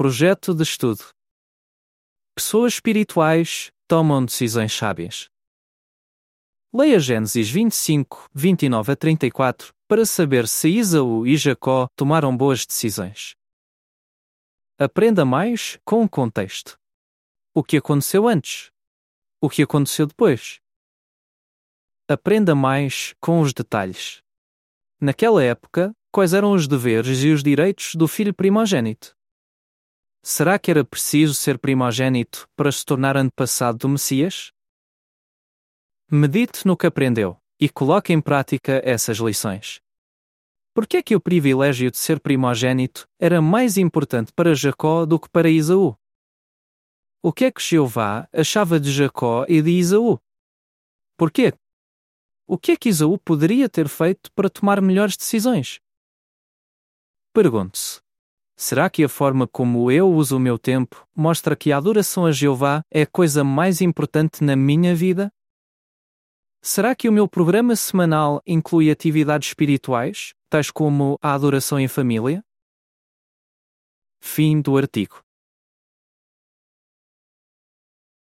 Projeto de estudo. Pessoas espirituais tomam decisões sábias. Leia Gênesis 25, 29 a 34 para saber se Isaú e Jacó tomaram boas decisões. Aprenda mais com o contexto. O que aconteceu antes? O que aconteceu depois? Aprenda mais com os detalhes. Naquela época, quais eram os deveres e os direitos do filho primogênito? Será que era preciso ser primogênito para se tornar antepassado do Messias? Medite no que aprendeu e coloque em prática essas lições. Por que é que o privilégio de ser primogênito era mais importante para Jacó do que para Isaú? O que é que Jeová achava de Jacó e de Isaú? Por quê? O que é que Isaú poderia ter feito para tomar melhores decisões? Pergunte-se: Será que a forma como eu uso o meu tempo mostra que a adoração a Jeová é a coisa mais importante na minha vida? Será que o meu programa semanal inclui atividades espirituais, tais como a adoração em família? Fim do artigo.